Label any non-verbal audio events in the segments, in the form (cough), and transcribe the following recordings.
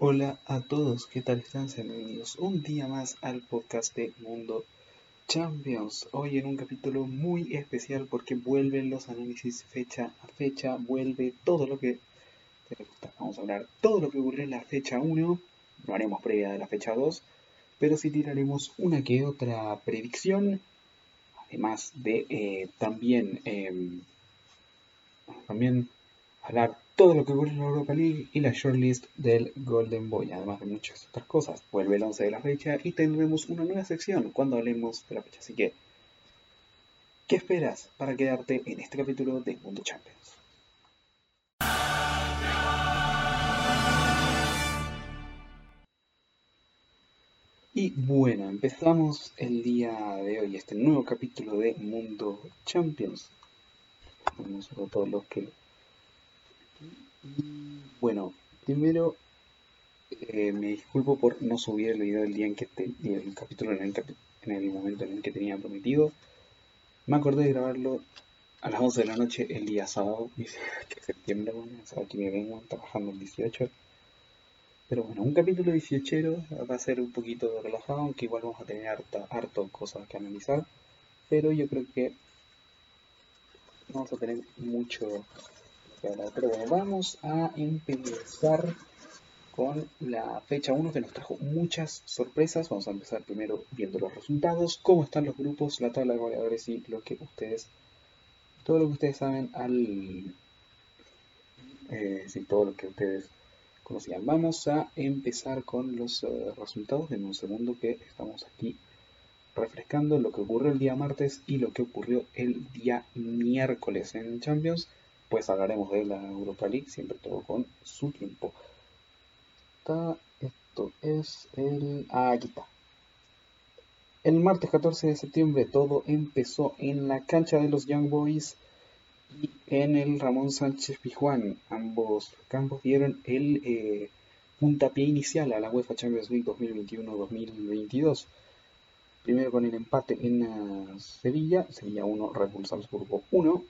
Hola a todos, ¿qué tal están? Sean bienvenidos un día más al podcast de Mundo Champions. Hoy en un capítulo muy especial porque vuelven los análisis fecha a fecha, vuelve todo lo que Vamos a hablar todo lo que ocurrió en la fecha 1, no haremos previa de la fecha 2, pero sí tiraremos una que otra predicción, además de eh, también, em, también hablar todo lo que ocurre en la Europa League y la shortlist del Golden Boy, además de muchas otras cosas. Vuelve el 11 de la fecha y tendremos una nueva sección cuando hablemos de la fecha. Así que, ¿qué esperas para quedarte en este capítulo de Mundo Champions? Y bueno, empezamos el día de hoy, este nuevo capítulo de Mundo Champions. Vamos a todos los que bueno, primero eh, me disculpo por no subir el video del día en que te, el capítulo en el, momento en el que tenía prometido. Me acordé de grabarlo a las 11 de la noche el día sábado, (laughs) que septiembre, bueno, sábado que me vengo trabajando el 18. Pero bueno, un capítulo 18 va a ser un poquito relajado, aunque igual vamos a tener harta, harto cosas que analizar. Pero yo creo que vamos a tener mucho vamos a empezar con la fecha 1 que nos trajo muchas sorpresas. Vamos a empezar primero viendo los resultados, cómo están los grupos, la tabla de goleadores y lo que ustedes, todo lo que ustedes saben al, eh, todo lo que ustedes conocían. Vamos a empezar con los eh, resultados en un segundo que estamos aquí refrescando lo que ocurrió el día martes y lo que ocurrió el día miércoles en Champions pues hablaremos de la Europa League, siempre todo con su tiempo. esto es el... Ah, aquí está. El martes 14 de septiembre todo empezó en la cancha de los Young Boys y en el Ramón Sánchez Pijuán. Ambos campos dieron el eh, puntapié inicial a la UEFA Champions League 2021-2022. Primero con el empate en Sevilla, Sevilla 1, Red Bull Salzburgo 1,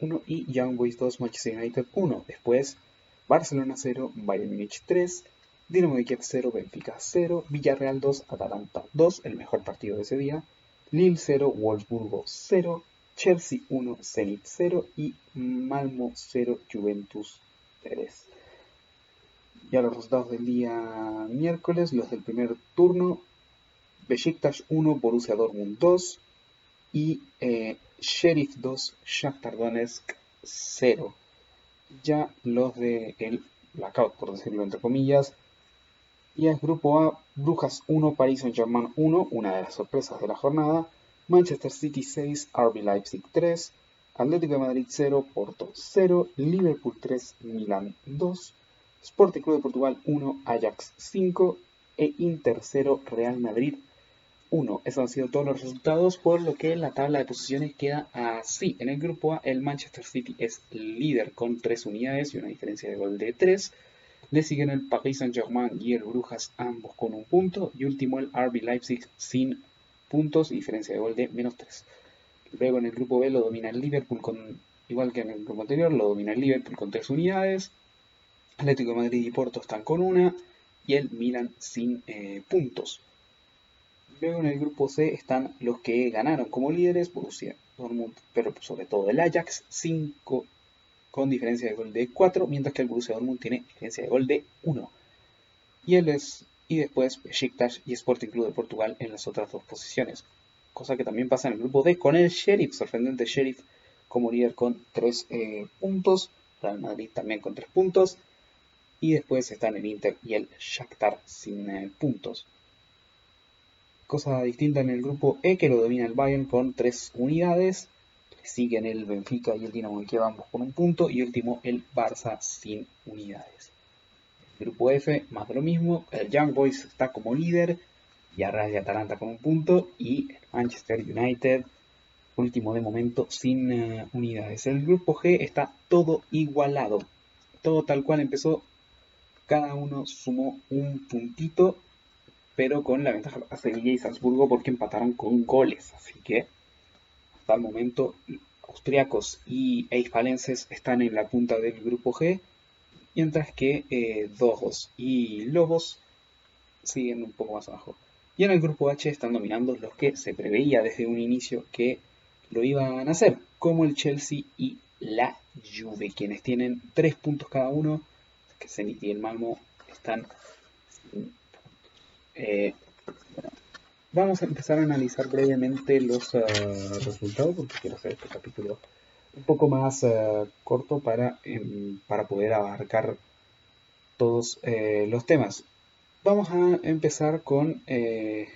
1 y Young Boys 2, Manchester United 1. Después Barcelona 0, Bayern Munich 3, Dinamo de Kiev 0, Benfica 0, Villarreal 2, Atalanta 2, el mejor partido de ese día, Lille 0, Wolfsburgo 0, Chelsea 1, Zenit 0 y Malmo 0, Juventus 3. Ya los resultados del día miércoles, los del primer turno, Besiktas 1, Borussia Dortmund 2 y eh, Sheriff 2, Shakhtar Donetsk 0. Ya los de el blackout, por decirlo entre comillas. Y el grupo A, Brujas 1, Paris Saint-Germain 1, una de las sorpresas de la jornada. Manchester City 6, RB Leipzig 3, Atlético de Madrid 0, Porto 0, Liverpool 3, Milan 2, Sporting Club de Portugal 1, Ajax 5 e Inter 0, Real Madrid 1. Esos han sido todos los resultados, por lo que la tabla de posiciones queda así. En el grupo A, el Manchester City es líder con 3 unidades y una diferencia de gol de 3. Le siguen el Paris Saint-Germain y el Brujas, ambos con un punto. Y último, el RB Leipzig sin puntos y diferencia de gol de menos 3. Luego en el grupo B lo domina el Liverpool con, igual que en el grupo anterior, lo domina el Liverpool con 3 unidades. Atlético Madrid y Porto están con una. Y el Milan sin eh, puntos. Luego en el grupo C están los que ganaron como líderes, Borussia Dortmund, pero sobre todo el Ajax, 5 con diferencia de gol de 4, mientras que el Borussia Dortmund tiene diferencia de gol de 1. Y, es, y después Besiktas y Sporting Club de Portugal en las otras dos posiciones. Cosa que también pasa en el grupo D con el Sheriff, sorprendente Sheriff como líder con 3 eh, puntos, Real Madrid también con 3 puntos, y después están el Inter y el Shakhtar sin eh, puntos. Cosa distinta en el grupo E que lo domina el Bayern con 3 unidades. siguen el Benfica y el Dinamo de Kiev ambos con un punto. Y último el Barça sin unidades. El grupo F, más de lo mismo. El Young Boys está como líder. Y Arras y Atalanta con un punto. Y el Manchester United, último de momento, sin eh, unidades. El grupo G está todo igualado. Todo tal cual empezó. Cada uno sumó un puntito pero con la ventaja a Sevilla y Salzburgo porque empataron con goles. Así que hasta el momento austriacos y eispalenses están en la punta del grupo G mientras que eh, Dojos y Lobos siguen un poco más abajo. Y en el grupo H están dominando los que se preveía desde un inicio que lo iban a hacer, como el Chelsea y la Juve, quienes tienen 3 puntos cada uno, que Zenit y el Malmo están eh, vamos a empezar a analizar brevemente los uh, resultados, porque quiero hacer este capítulo un poco más uh, corto para, um, para poder abarcar todos uh, los temas. Vamos a empezar con el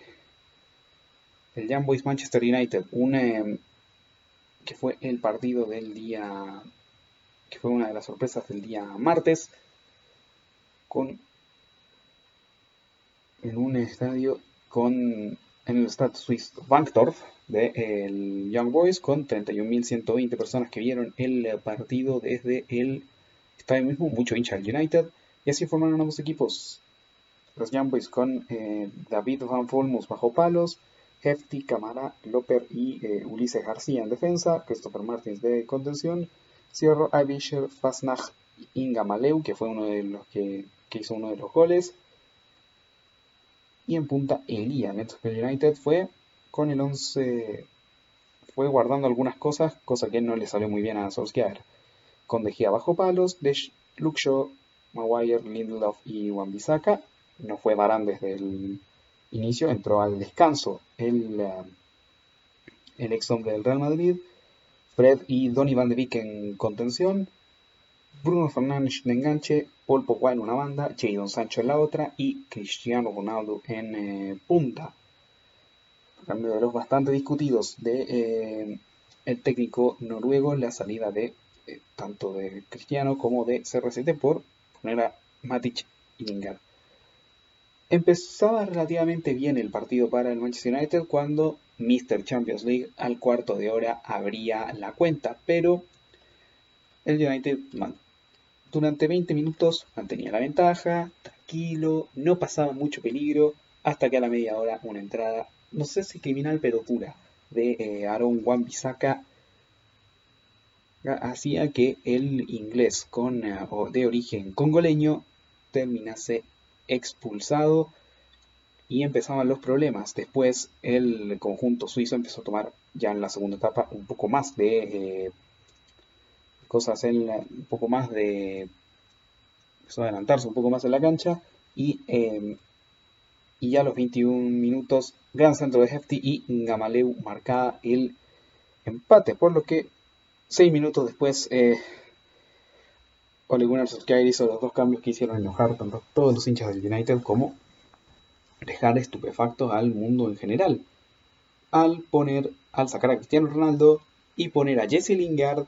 Young Boys Manchester United, un, que fue el partido del día, que fue una de las sorpresas del día martes, con en un estadio con en el Stade Suisse Bankdorf de el Young Boys con 31.120 personas que vieron el partido desde el estadio mismo, mucho hincha del United y así formaron ambos equipos. Los Young Boys con eh, David Van Volmus bajo palos, Hefty, Camara, Loper y eh, Ulises García en defensa, Christopher Martins de contención, Cierro, Avisher, Fasnach Inga Maleu, que fue uno de los que, que hizo uno de los goles, y en punta Elía, que el United fue con el 11, fue guardando algunas cosas, cosa que no le salió muy bien a Solskjaer. Con De bajo palos, Desh, Luke Shaw, Maguire, Lindelof y wan No fue Barán desde el inicio, entró al descanso el, uh, el ex hombre del Real Madrid. Fred y Donny Van de Beek en contención. Bruno Fernández de enganche, Paul Pogba en una banda, Jadon Sancho en la otra y Cristiano Ronaldo en eh, punta. cambio de los bastante discutidos de eh, el técnico noruego, la salida de eh, tanto de Cristiano como de CR7 por poner a Matic y Lingard. Empezaba relativamente bien el partido para el Manchester United cuando Mr. Champions League al cuarto de hora abría la cuenta, pero el United durante 20 minutos mantenía la ventaja, tranquilo, no pasaba mucho peligro, hasta que a la media hora una entrada, no sé si criminal, pero dura, de eh, Aaron Wan Bissaka hacía que el inglés con, eh, de origen congoleño terminase expulsado y empezaban los problemas. Después el conjunto suizo empezó a tomar ya en la segunda etapa un poco más de eh, cosas en un poco más de adelantarse un poco más en la cancha y, em, y ya a los 21 minutos gran centro de Hefty y Gamaleu marcaba el empate por lo que 6 minutos después eh, Ole Gunnar Solskjaer hizo los dos cambios que hicieron enojar tanto a todos los hinchas del United como dejar estupefactos al mundo en general. Al poner al sacar a Cristiano Ronaldo y poner a Jesse Lingard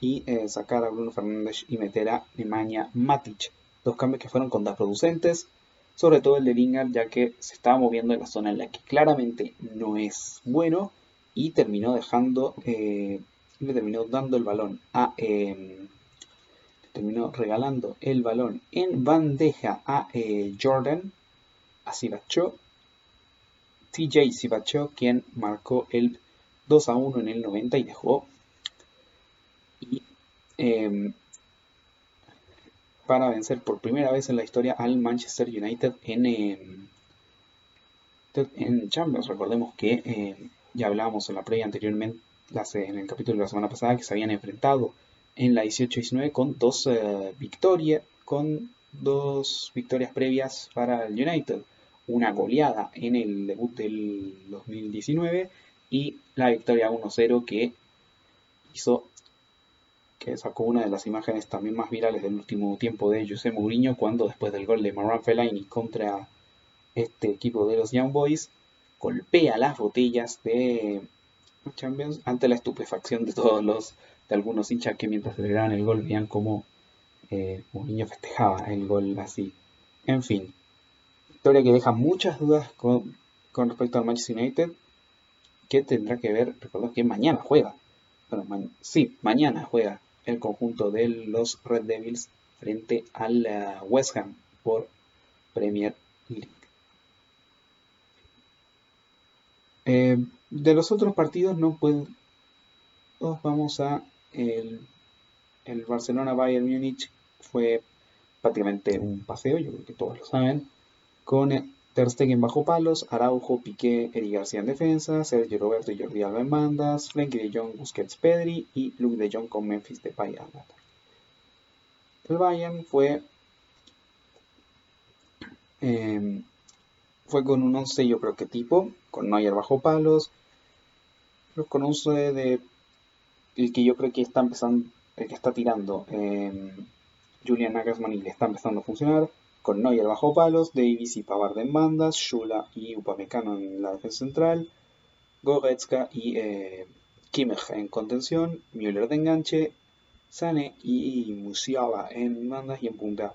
y eh, sacar a Bruno Fernández y meter a Nemanja Matic. Dos cambios que fueron contraproducentes, sobre todo el de Lingard, ya que se estaba moviendo en la zona en la que claramente no es bueno y terminó dejando, eh, le terminó dando el balón a, eh, terminó regalando el balón en bandeja a Jordan, a Sibacho, TJ Sibacho, quien marcó el 2 a 1 en el 90 y dejó em, para vencer por primera vez en la historia al Manchester United en, em, en Champions. Recordemos que em, ya hablábamos en la previa anteriormente, en el capítulo de la semana pasada, que se habían enfrentado en la 18-19 con dos eh, victorias, con dos victorias previas para el United. Una goleada en el debut del 2019 y la victoria 1-0 que hizo que sacó una de las imágenes también más virales del último tiempo de José Mourinho cuando después del gol de Maran Fellaini contra este equipo de los Young Boys golpea las botellas de Champions ante la estupefacción de todos los de algunos hinchas que mientras celebraban el gol veían como eh, Mourinho festejaba el gol así. En fin, historia que deja muchas dudas con, respecto al Manchester United que tendrá que ver, recordad que mañana juega. Bueno, sí, mañana juega el conjunto de los Red Devils frente al West Ham por Premier League. Eh, de los otros partidos no puedo. Vamos a el, el Barcelona Bayern Múnich fue prácticamente un paseo, yo creo que todos lo saben, con Ter Stegen bajo palos, Araujo, Piqué, Eric García en defensa, Sergio Roberto y Jordi Alba en bandas, Frenkie de Jong, Busquets, Pedri y Luke de Jong con Memphis de Paya. El Bayern fue em, fue con un 11 yo creo que tipo, con Neuer bajo palos, con un de el que yo creo que está empezando, el que está tirando eh, Julian Nagelsmann y le está empezando a funcionar con Neuer bajo palos, Davis y Pavard en bandas, Shula y Upamecano en la defensa central, Goretzka y eh, en contención, Müller de enganche, Sane y Musiala en bandas y en punta.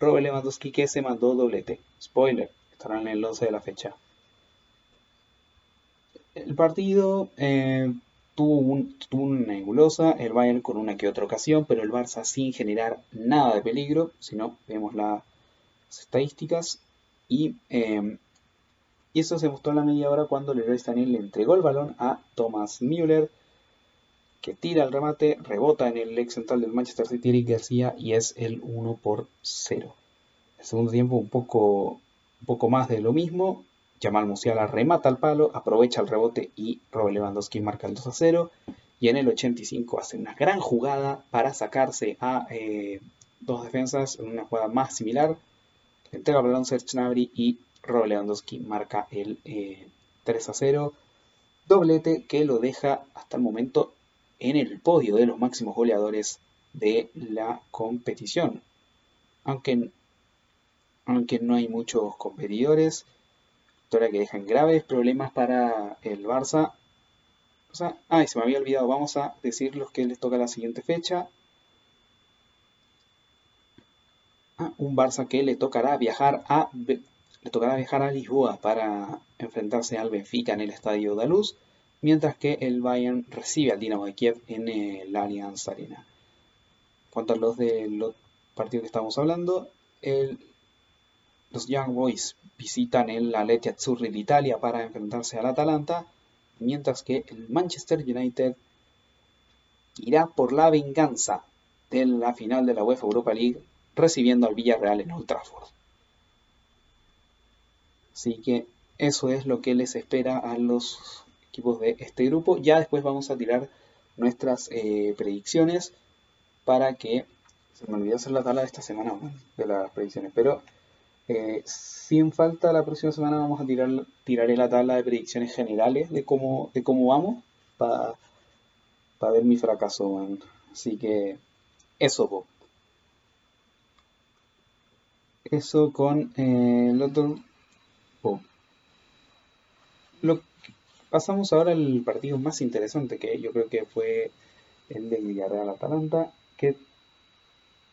Robert Lewandowski que se mandó doblete. Spoiler, estará en el 11 de la fecha. El partido eh, tuvo, un, tuvo, una nebulosa, el Bayern con una que otra ocasión, pero el Barça sin generar nada de peligro, si no vemos la estadísticas y, em, y eso se mostró a la media hora cuando Leroy Sané le entregó el balón a Thomas Müller que tira el remate, rebota en el ex central del Manchester City Eric García y es el 1 por 0. El segundo tiempo un poco, un poco más de lo mismo. Jamal Musiala remata al palo, aprovecha el rebote y Robert Lewandowski marca el 2 a 0. Y en el 85 hace una gran jugada para sacarse a eh, dos defensas en una jugada más similar entrega el balón y Rob Lewandowski marca el 3 eh, a 0. Doblete que lo deja hasta el momento en el podio de los máximos goleadores de la competición. Aunque, aunque no hay muchos competidores, historia que dejan graves problemas para el Barça. O sea, ay, se me había olvidado, vamos a decir los que les toca la siguiente fecha. Un Barça que le tocará viajar a le tocará viajar a Lisboa para enfrentarse al Benfica en el Estadio de Luz, mientras que el Bayern recibe al Dinamo de Kiev en el Allianz Arena. En cuanto a los de los partidos que estamos hablando, los Young Boys visitan el Atleti Azzurri de Italia para enfrentarse al Atalanta, mientras que el Manchester United irá por la venganza de la final de la UEFA Europa League recibiendo al Villarreal en Old Trafford. Así que eso es lo que les espera a los equipos de este grupo. Ya después vamos a tirar nuestras eh, predicciones para que se me olvidó hacer la tabla de esta semana de las predicciones, pero eh, sin falta la próxima semana vamos a tirar tiraré la tabla de predicciones generales de cómo de cómo vamos para ver mi fracaso, así que eso, eso con eh, el otro. Pasamos ahora al partido más interesante que yo creo que fue el de Villarreal-Atalanta, que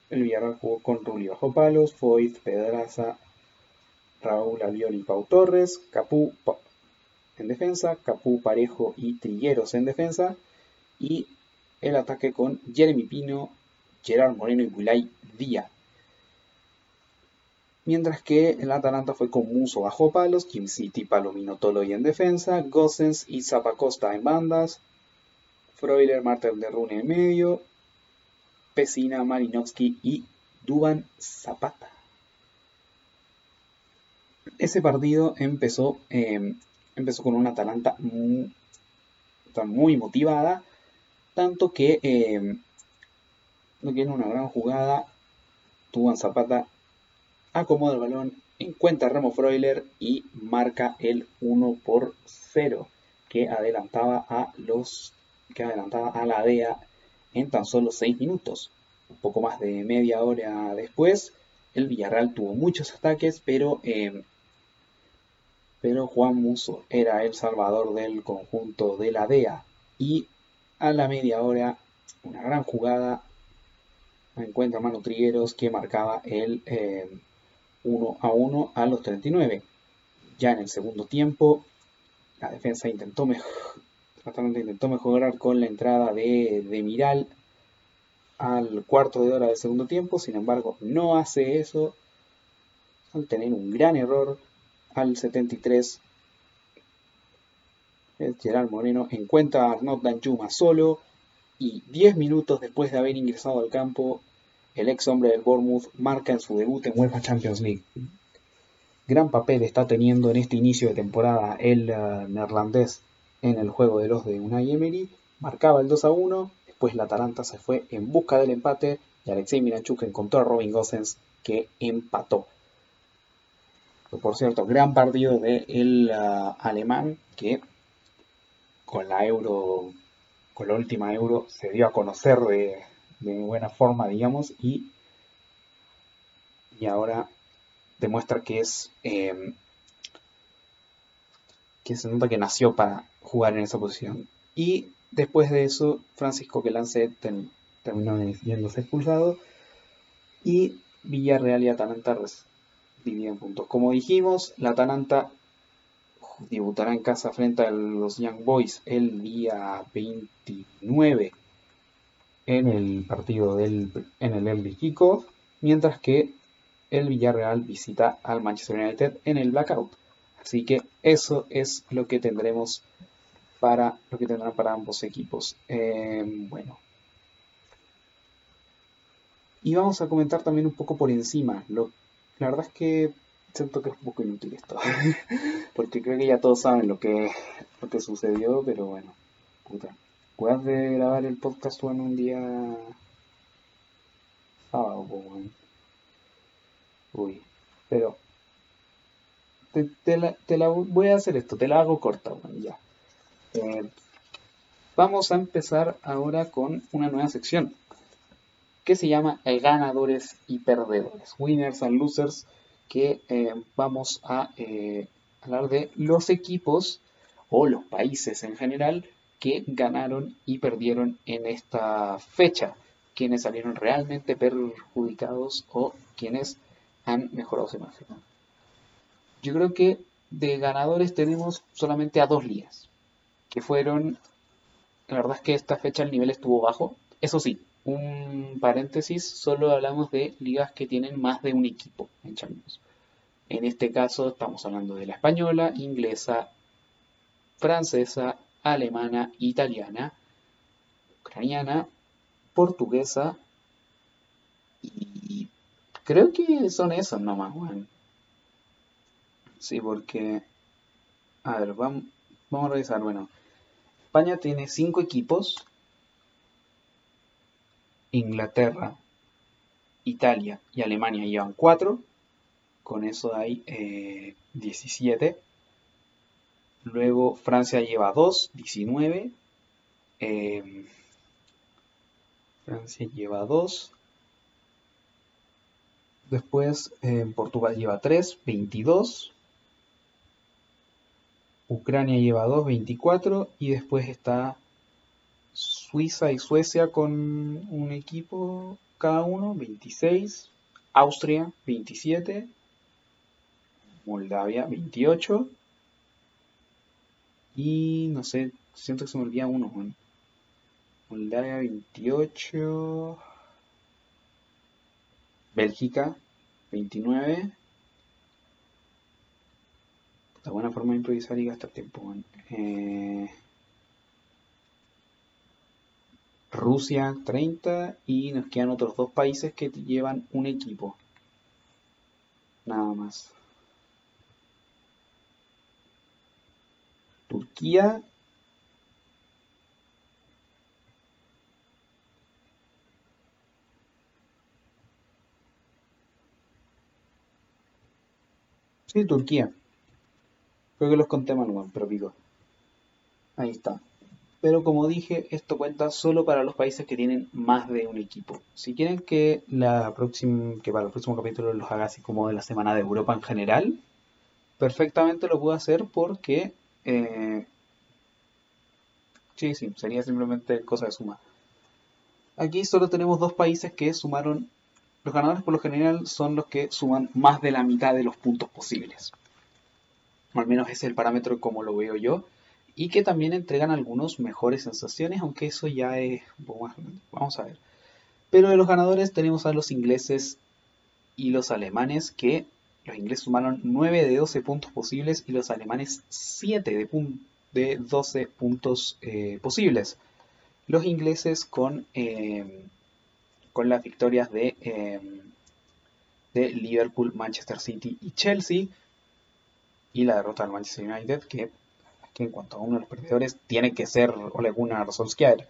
el Villarreal jugó con Rulli bajo palos, Foyt, Pedraza, Raúl Albiol y Pau Torres, Capú en defensa, Capú, Parejo y Trilleros en defensa, y el ataque con Jeremy Pino, Gerard Moreno y Bulay Díaz mientras que el Atalanta fue con Muso bajo palos, Kim City, Palomino Toloy en defensa, Gossens y Zapacosta en bandas, Freuler, Martel de Rune en medio, Pesina, Marinovsky y Duban Zapata. Ese partido empezó, em, empezó con una Atalanta muy, muy motivada, tanto que eh, una gran jugada. Duban Zapata acomoda el balón, encuentra a Remo Freuler y marca el 1 por 0 que adelantaba a los que adelantaba a la DEA en tan solo 6 minutos. Un poco más de media hora después, el Villarreal tuvo muchos ataques, pero, em, pero Juan Muso era el salvador del conjunto de la DEA. Y a la media hora, una gran jugada, encuentra Manu Trigueros que marcaba el, em, 1 a 1 a los 39. Ya en el segundo tiempo, la defensa intentó, intentó mejorar con la entrada de, de Miral al cuarto de hora del segundo tiempo, sin embargo no hace eso al tener un gran error al 73 el Gerard Moreno encuentra a Arnaud Danjuma solo y 10 minutos después de haber ingresado al campo el ex hombre del Bournemouth marca en su debut en UEFA Champions League. Gran papel está teniendo en este inicio de temporada el uh, neerlandés en el juego de los de Unai Emery. Marcaba el 2 a 1, después la Atalanta se fue en busca del empate y Alexei Miranchuk encontró a Robin Gosens que empató. Por cierto, gran partido del de uh, alemán que con la Euro, con la última Euro, se dio a conocer de, buena forma, digamos, y, y ahora demuestra que es eh, que se nota que nació para jugar en esa posición. Y después de eso, Francisco Quelance terminó yéndose expulsado y Villarreal y Atalanta dividían puntos. Como dijimos, la Atalanta debutará en casa frente a los Young Boys el día 29 en el partido del en el Elvis Kickoff, mientras que el Villarreal visita al Manchester United en el Blackout. Así que eso es lo que tendremos para lo que tendrán para ambos equipos. Eh, bueno. Y vamos a comentar también un poco por encima. Lo, la verdad es que siento que es un poco inútil esto. (laughs) Porque creo que ya todos saben lo que, lo que sucedió, pero bueno. Puta. ¿Puedes de grabar el podcast en un día sábado, Uy. Pero te, la, voy a hacer esto, te la hago corta, ya. Eh, vamos a empezar ahora con una nueva sección que se llama ganadores y perdedores, winners and losers que eh, vamos a eh, hablar de los equipos o los países en general que ganaron y perdieron en esta fecha, quienes salieron realmente perjudicados o quienes han mejorado su imagen. Yo creo que de ganadores tenemos solamente a dos ligas, que fueron, la verdad es que esta fecha el nivel estuvo bajo, eso sí, un paréntesis, solo hablamos de ligas que tienen más de un equipo en Champions. En este caso estamos hablando de la española, inglesa, francesa, alemana, italiana, ucraniana, portuguesa y creo que son esos nomás, bueno. Sí, porque, a ver, vamos, vamos a revisar, bueno, España tiene cinco equipos Inglaterra, Italia y Alemania llevan 4. Con eso hay 17. Luego Francia lleva 2, 19. Eh, Francia lleva 2. Después eh, Portugal lleva 3, 22. Ucrania lleva 2, 24. Y después está Suiza y Suecia con un equipo cada uno, 26. Austria, 27. Moldavia, 28. Y no sé, siento que se me olvida uno. Moldavia, 28. Bélgica, 29. La buena forma de improvisar y gastar tiempo. Eh, Rusia 30 y nos quedan otros dos países que llevan un equipo. Nada más. Turquía. Sí, Turquía. Creo que los conté manual, pero pico. Ahí está pero como dije, esto cuenta solo para los países que tienen más de un equipo. Si quieren que, la próxima, que para el próximo capítulo los haga así como de la semana de Europa en general, perfectamente lo puedo hacer porque... Eh, sí, sí, sería simplemente cosa de suma. Aquí solo tenemos dos países que sumaron... Los ganadores por lo general son los que suman más de la mitad de los puntos posibles. al menos ese es el parámetro como lo veo yo y que también entregan algunos mejores sensaciones, aunque eso ya es Vamos a ver. Pero de los ganadores tenemos a los ingleses y los alemanes, que los ingleses sumaron 9 de 12 puntos posibles y los alemanes 7 de, de 12 puntos eh, posibles. Los ingleses con, eh, con las victorias de, em, de Liverpool, Manchester City y Chelsea y la derrota del Manchester United que, en cuanto a uno de los perdedores tiene que ser Ole Gunnar Solskjaer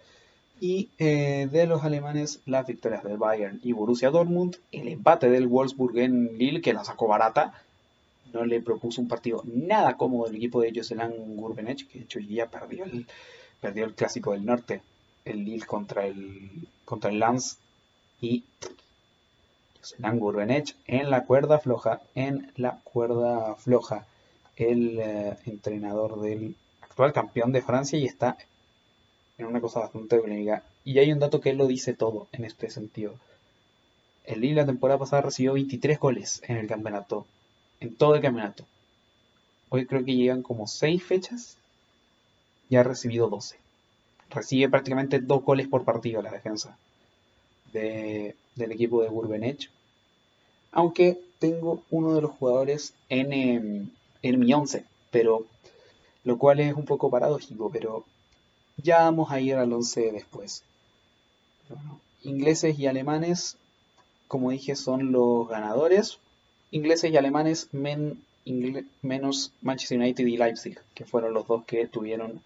y eh, de los alemanes las victorias del Bayern y Borussia Dortmund, el empate del Wolfsburg en Lille que la sacó barata, no le propuso un partido nada cómodo el equipo de Jocelyn Gurbenech, que de hecho día perdió el, perdió el clásico del norte, el Lille contra el, contra el Lance y Jocelyn Gurbenech en la cuerda floja, en la cuerda floja, el eh, entrenador del actual campeón de Francia y está en una cosa bastante polémica. Y hay un dato que lo dice todo en este sentido. El Lille la temporada pasada recibió 23 goles en el campeonato. En todo el campeonato. Hoy creo que llegan como 6 fechas. Y ha recibido 12. Recibe prácticamente 2 goles por partido la defensa del equipo de Burbenech. Aunque tengo uno de los jugadores en, em, en mi 11. Pero lo cual es un poco paradójico. Pero ya vamos a ir al 11 después. ingleses y alemanes, como dije, son los ganadores. Ingleses y alemanes menos Manchester United y Leipzig, que fueron los dos que tuvieron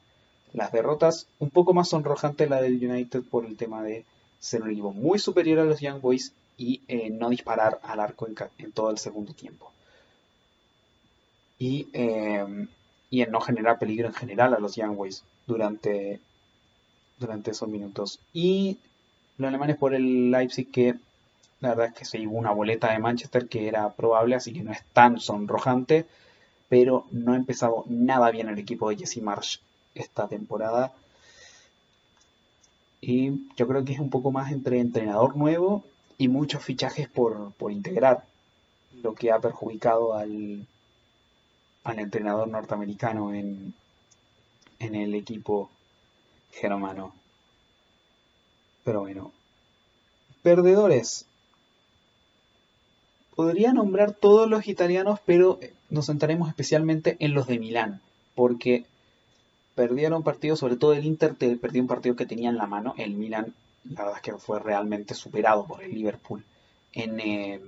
las derrotas. Un poco más sonrojante la del United por el tema de ser un equipo muy superior a los Young Boys y eh, no disparar al arco en, todo el segundo tiempo. Y, eh, y en no generar peligro en general a los Young Boys durante, durante esos minutos. Y los alemanes por el Leipzig que la verdad es que se llevó una boleta de Manchester que era probable, así que no es tan sonrojante, pero no ha empezado nada bien el equipo de Jesse Marsh esta temporada. Y yo creo que es un poco más entre entrenador nuevo y muchos fichajes por, por integrar, lo que ha perjudicado al, al entrenador norteamericano en, en el equipo germano. Pero bueno. Perdedores. Podría nombrar todos los italianos, pero nos centraremos especialmente en los de Milán, porque perdieron partidos, sobre todo el Inter perdió un partido que tenía en la mano, el Milán, la verdad es que fue realmente superado por el Liverpool. En, eh,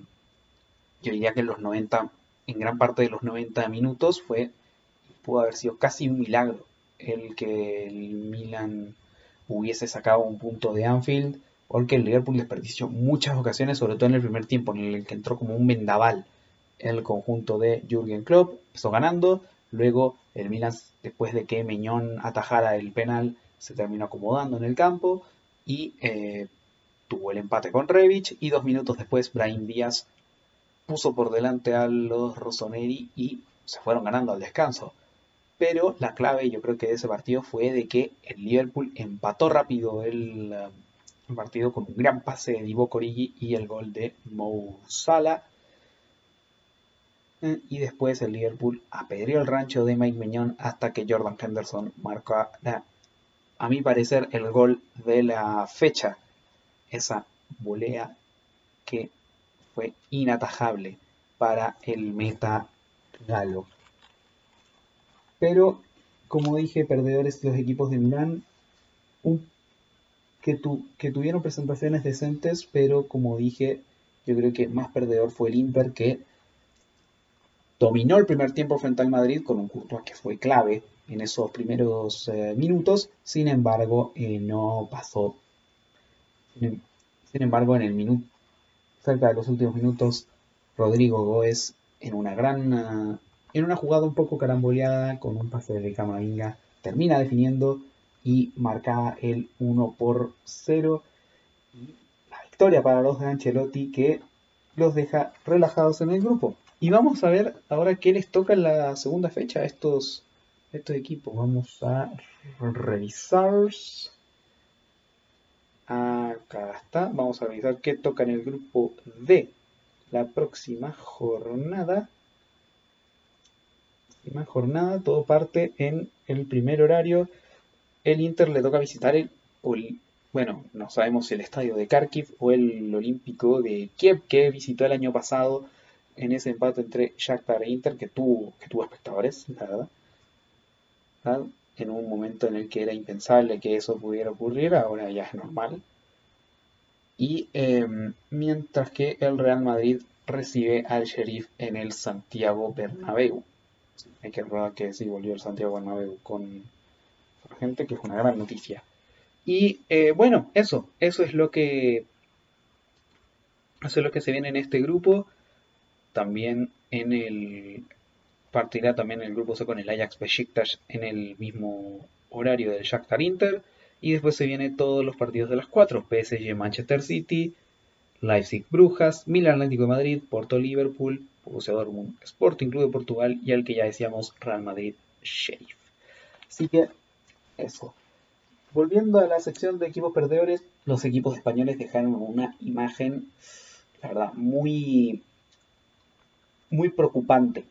yo diría que en los 90, en gran parte de los 90 minutos fue, pudo haber sido casi un milagro el que el Milan hubiese sacado un punto de Anfield, porque el Liverpool desperdició muchas ocasiones, sobre todo en el primer tiempo, en el que entró como un vendaval el conjunto de Jürgen Klopp, empezó ganando, luego el Milan, después de que Meñón atajara el penal, se terminó acomodando en el campo y eh, tuvo el empate con Revich y dos minutos después Brahim Díaz puso por delante a los Rossoneri y se fueron ganando al descanso. Pero la clave yo creo que de ese partido fue de que el Liverpool empató rápido el, um, partido con un gran pase de Divo Corigi y el gol de Mo Salah. Eh, y después el Liverpool apedreó el rancho de Mike Meñón hasta que Jordan Henderson marcó, a mi parecer, el gol de la fecha. Esa volea que fue inatajable para el meta galo. Pero, como dije, perdedores los equipos de Milán, que, que tuvieron presentaciones decentes, pero como dije, yo creo que más perdedor fue el Inter que dominó el primer tiempo frente al Madrid con un Courtois que fue clave en esos primeros eh, minutos, sin embargo eh, no pasó. Sin, embargo, en el minuto, cerca de los últimos minutos, Rodrigo Goes en una gran en una jugada un poco caramboleada con un pase de Camavinga termina definiendo y marca el 1 por 0 y la victoria para los de Ancelotti que los deja relajados en el grupo. Y vamos a ver ahora qué les toca en la segunda fecha a estos, estos equipos. Vamos a revisar. Acá está. Vamos a revisar qué toca en el grupo D la próxima jornada jornada, todo parte en el primer horario. El Inter le toca visitar el, bueno, no sabemos si el estadio de Kharkiv o el Olímpico de Kiev que visitó el año pasado en ese empate entre Shakhtar e Inter que tuvo, que tuvo espectadores, la verdad. En un momento en el que era impensable que eso pudiera ocurrir, ahora ya es normal. Y em, mientras que el Real Madrid recibe al Sheriff en el Santiago Bernabéu. Hay que recordar que sí volvió el Santiago Bernabéu con gente, que es una gran noticia. Y eh, bueno, eso, eso es lo que eso es lo que se viene en este grupo. También en el partirá también el grupo C con el Ajax Besiktas en el mismo horario del Shakhtar Inter. Y después se vienen todos los partidos de las cuatro. PSG Manchester City, Leipzig Brujas, Milan Atlético de Madrid, Porto Liverpool, Borussia Sporting Club de Portugal y al que ya decíamos Real Madrid Sheriff. Así que eso. Volviendo a la sección de equipos perdedores, los equipos españoles dejaron una imagen, la verdad, muy, muy preocupante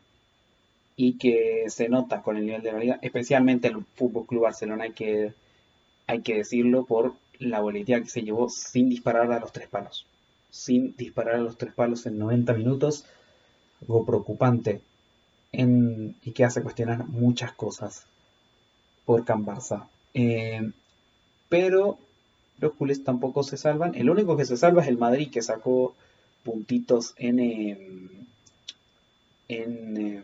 y que se nota con el nivel de la liga, especialmente el Fútbol Club Barcelona, hay que, hay que decirlo por la boletía que se llevó sin disparar a los tres palos. Sin disparar a los tres palos en 90 minutos, algo preocupante y que hace cuestionar muchas cosas por Can Barça. Eh, pero los culés tampoco se salvan. El único que se salva es el Madrid, que sacó puntitos en, em, en em,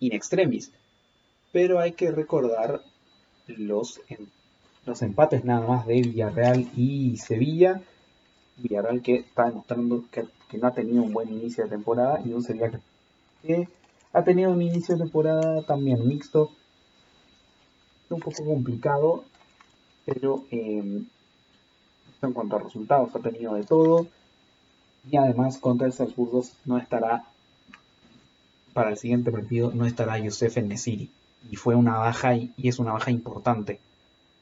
in extremis. Pero hay que recordar los, los empates nada más de Villarreal y Sevilla. Villarreal que está demostrando que, no ha tenido un buen inicio de temporada y un Sevilla que, ha tenido un inicio de temporada también mixto. Un poco complicado, pero em, en cuanto a resultados ha tenido de todo. Y además contra el Salzburgo no estará para el siguiente partido no estará Youssef en Nesiri. Y fue una baja y, es una baja importante.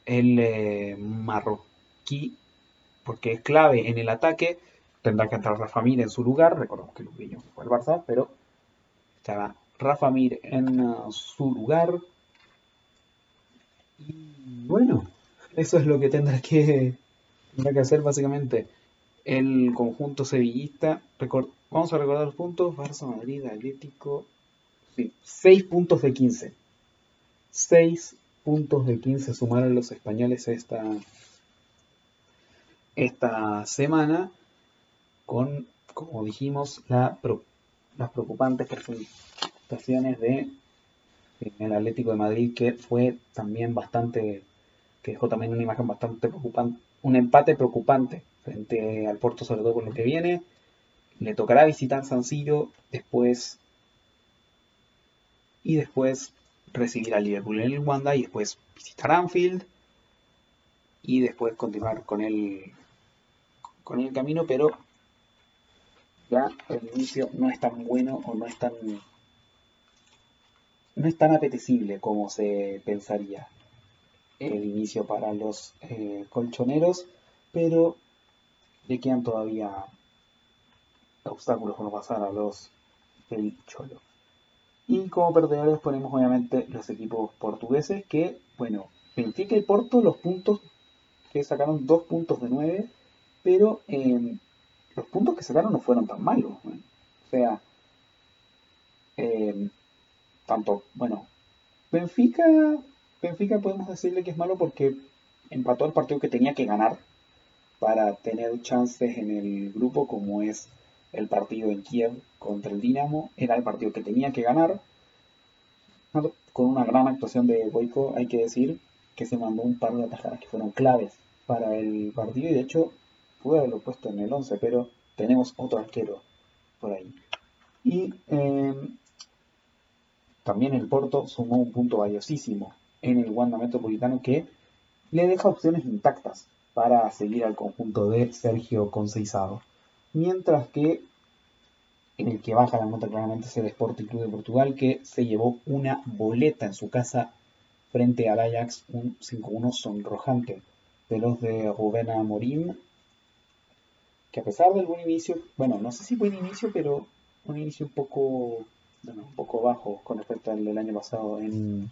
El eh, marroquí, porque es clave en el ataque, tendrá que entrar Rafa Mir en su lugar. Recordemos que Luqueño fue el Barça, pero estará Rafa Mir en uh, su lugar. Y bueno, eso es lo que tendrá que, tendrá que hacer básicamente el conjunto sevillista. Vamos a recordar los puntos. Barça, Madrid, Atlético. Sí, 6 puntos de 15. 6 puntos de 15 sumaron los españoles esta, esta semana con, como dijimos, la, las preocupantes presentaciones de el Atlético de Madrid que fue también bastante, que dejó también una imagen bastante preocupante, un empate preocupante frente al Porto sobre todo por lo que viene. Le tocará visitar San después y después recibir a Liverpool en el Wanda y después visitar Anfield y después continuar con el con el camino pero ya el inicio no es tan bueno o no es tan no es tan apetecible como se pensaría el inicio para los eh, colchoneros pero le quedan todavía obstáculos por pasar a los del Cholo. Y como perdedores ponemos obviamente los equipos portugueses que, bueno, Benfica y Porto los puntos que sacaron dos puntos de 9, pero em, los puntos que sacaron no fueron tan malos. O sea, em, tanto, bueno, Benfica, Benfica podemos decirle que es malo porque empató el partido que tenía que ganar para tener chances en el grupo como es el partido en Kiev contra el Dinamo era el partido que tenía que ganar. Con una gran actuación de Boico, hay que decir que se mandó un par de atajadas que fueron claves para el partido y de hecho pude haberlo puesto en el 11, pero tenemos otro arquero por ahí. Y em, también el Porto sumó un punto valiosísimo en el Wanda Metropolitano que le deja opciones intactas para seguir al conjunto de Sergio Conceizado mientras que en el que baja la nota claramente es el Sporting Club de Portugal, que se llevó una boleta en su casa frente al Ajax, un 5-1 sonrojante de los de Rubén Amorim, que a pesar del buen inicio, bueno, no sé si buen inicio, pero un inicio un poco, bueno, un poco bajo con respecto al del año pasado en,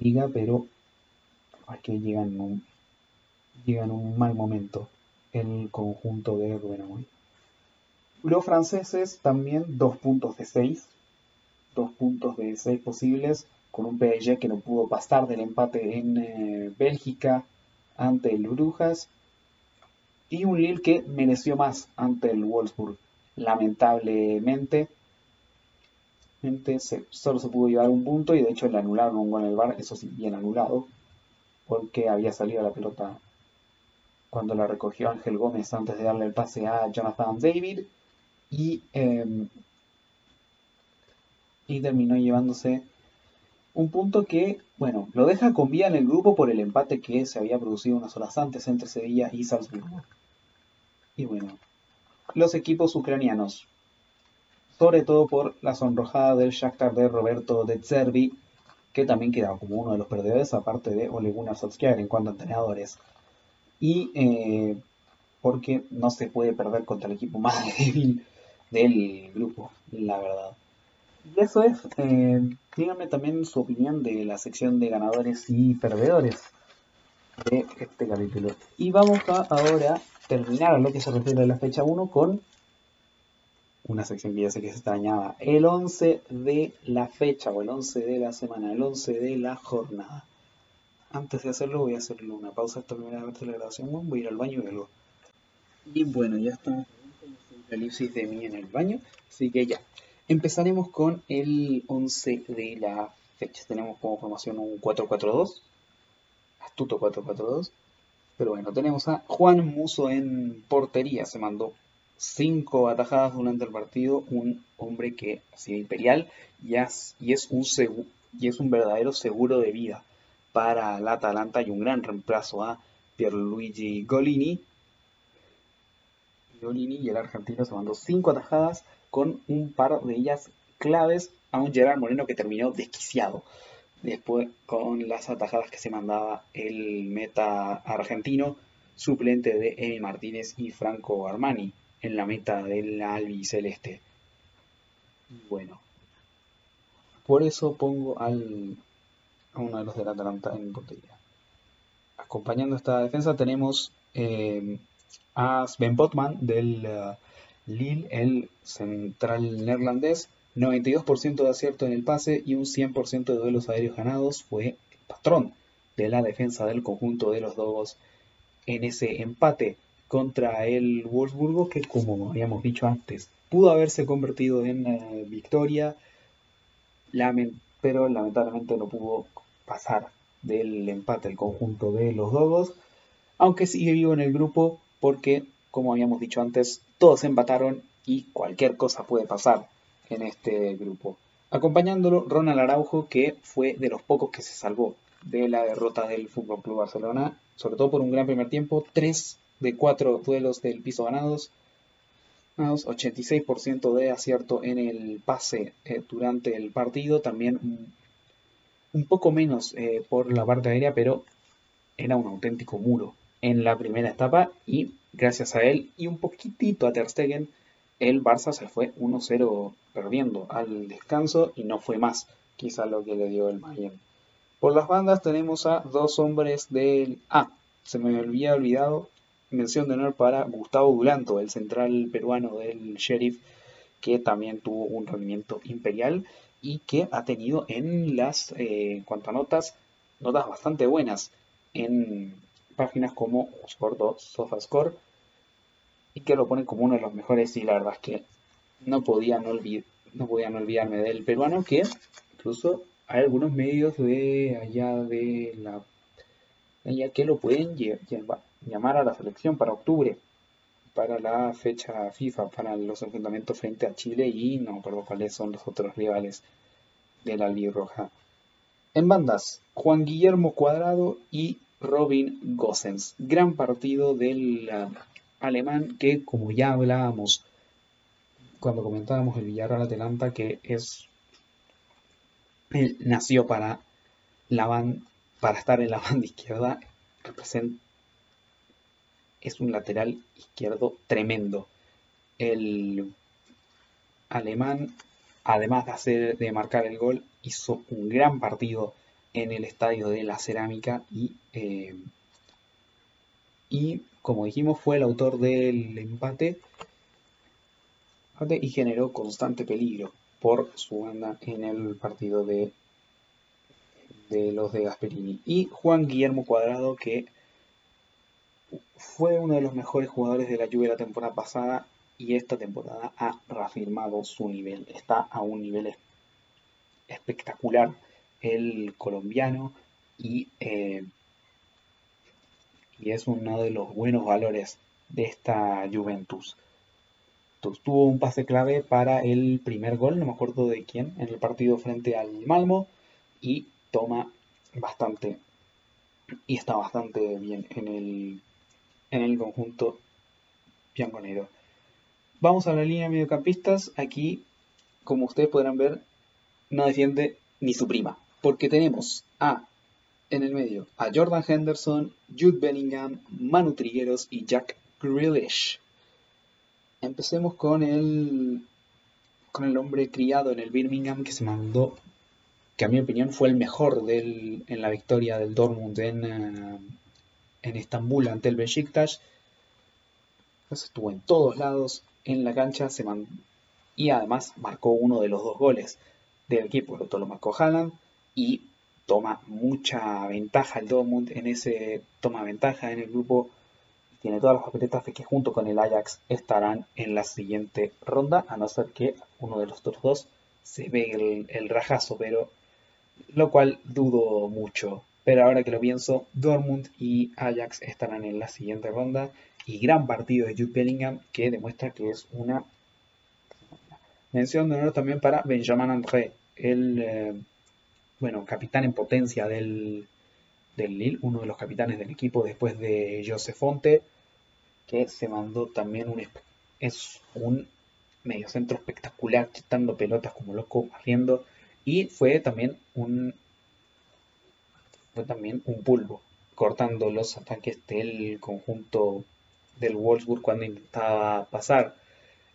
Liga, pero aquí llegan un, llegan un mal momento el conjunto de Rubén. Los franceses también dos puntos de 6, dos puntos de 6 posibles, con un PSG que no pudo pasar del empate en eh, Bélgica ante el Brujas. Y un Lille que mereció más ante el Wolfsburg. Lamentablemente, solo se pudo llevar un punto y de hecho le anularon un gol en el bar, eso sí, bien anulado, porque había salido la pelota cuando la recogió Ángel Gómez antes de darle el pase a Jonathan David y, em, y terminó llevándose un punto que, bueno, lo deja con vía en el grupo por el empate que se había producido unas horas antes entre Sevilla y Salzburgo. Y bueno, los equipos ucranianos, sobre todo por la sonrojada del Shakhtar de Roberto de Zerbi, que también quedaba como uno de los perdedores, aparte de Ole Gunnar en cuanto a entrenadores. Y eh, porque no se puede perder contra el equipo más (laughs) débil del grupo, la verdad. Y eso es, eh, díganme también su opinión de la sección de ganadores y perdedores de este capítulo. Y vamos a ahora terminar a lo que se refiere a la fecha 1 con una sección que ya sé que se extrañaba, el 11 de la fecha o el 11 de la semana, el 11 de la jornada. Antes de hacerlo voy a hacerle una pausa esta primera vez de la grabación, voy a ir al baño y luego. Y bueno, ya estamos elipsis de mí en el baño, así que ya. Empezaremos con el 11 de la fecha. Tenemos como formación un 4-4-2, astuto 4-4-2. Pero bueno, tenemos a Juan Muso en portería, se mandó cinco atajadas durante el partido, un hombre que ha sido imperial y es, un, y es un verdadero seguro de vida para la Atalanta y un gran reemplazo a Pierluigi Golini. Golini y el argentino se mandó cinco atajadas con un par de ellas claves a un Gerard Moreno que terminó desquiciado después con las atajadas que se mandaba el meta argentino suplente de Emi Martínez y Franco Armani en la meta del albiceleste. Bueno, por eso pongo al, a uno de los del Atalanta en portería. Acompañando esta defensa tenemos eh, a Sven Botman del uh, Lille, el central neerlandés. 92% de acierto en el pase y un 100% de duelos aéreos ganados fue el patrón de la defensa del conjunto de los Dogos en ese empate contra el Wolfsburgo, que como habíamos dicho antes, pudo haberse convertido en eh, victoria, pero lamentablemente no pudo pasar del empate el conjunto de los Dogos, aunque sigue vivo en el grupo porque, como habíamos dicho antes, todos empataron y cualquier cosa puede pasar en este grupo. Acompañándolo, Ronald Araujo, que fue de los pocos que se salvó de la derrota del Fútbol Club Barcelona, sobre todo por un gran primer tiempo, 3 de 4 duelos del piso ganados, 86% de acierto en el pase eh, durante el partido, también un, poco menos eh, por la parte aérea, pero era un auténtico muro en la primera etapa y gracias a él y un poquitito a Ter Stegen, el Barça se fue 1-0 perdiendo al descanso y no fue más, quizá lo que le dio el Bayern. Por las bandas tenemos a dos hombres del... Ah, se me había olvidado mención de honor para Gustavo Dulanto, el central peruano del Sheriff, que también tuvo un rendimiento imperial y que ha tenido en las, eh, cuanto a notas, notas bastante buenas en páginas como Sport2, SofaScore, y que lo ponen como uno de los mejores y la verdad es que no podía no, no, podía no olvidarme del peruano que incluso hay algunos medios de allá de la que lo pueden llamar a la selección para octubre para la fecha FIFA para los enfrentamientos frente a Chile y no recuerdo cuáles son los otros rivales de la Roja. En bandas, Juan Guillermo Cuadrado y Robin Gossens. Gran partido del alemán que, como ya hablábamos cuando comentábamos el Villarreal Atalanta, que es él nació para la para estar en la (laughs) banda izquierda, representa es un lateral izquierdo tremendo. El alemán, además de hacer de marcar el gol, hizo un gran partido en el estadio de la Cerámica y, eh, y como dijimos, fue el autor del empate y generó constante peligro por su banda en el partido de, de los de Gasperini. Y Juan Guillermo Cuadrado, que fue uno de los mejores jugadores de la Juve la temporada pasada y esta temporada ha reafirmado su nivel. Está a un nivel espectacular el colombiano y, eh, y es uno de los buenos valores de esta Juventus. tuvo un pase clave para el primer gol, no me acuerdo de quién, en el partido frente al Malmo y toma bastante y está bastante bien en el, en el conjunto bianconero. Vamos a la línea de mediocampistas. Aquí, como ustedes podrán ver, no defiende ni su prima. Porque tenemos a, en el medio, a Jordan Henderson, Jude Bellingham, Manu Trigueros y Jack Grealish. Empecemos con el, con el hombre criado en el Birmingham que se mandó, que a mi opinión fue el mejor en la victoria del Dortmund en, eh, en Estambul ante el Besiktas. Pues estuvo en todos lados en la cancha y además marcó uno de los dos goles del equipo. Otro lo marcó Haaland y toma mucha ventaja el Dortmund en ese toma ventaja en el grupo. Tiene todas las papeletas de que junto con el Ajax estarán en la siguiente ronda a no ser que uno de los otros dos se ve el, el rajazo pero lo cual dudo mucho. Pero ahora que lo pienso Dortmund y Ajax estarán en la siguiente ronda. Y gran partido de Jude Bellingham que demuestra que es una mención de honor también para Benjamin André. El bueno, capitán en potencia del, del Lille, uno de los capitanes del equipo después de Joseph Fonte, que se mandó también un es un mediocentro espectacular, quitando pelotas como loco, barriendo, y fue también un fue también un pulvo, cortando los ataques del conjunto del Wolfsburg cuando intentaba pasar.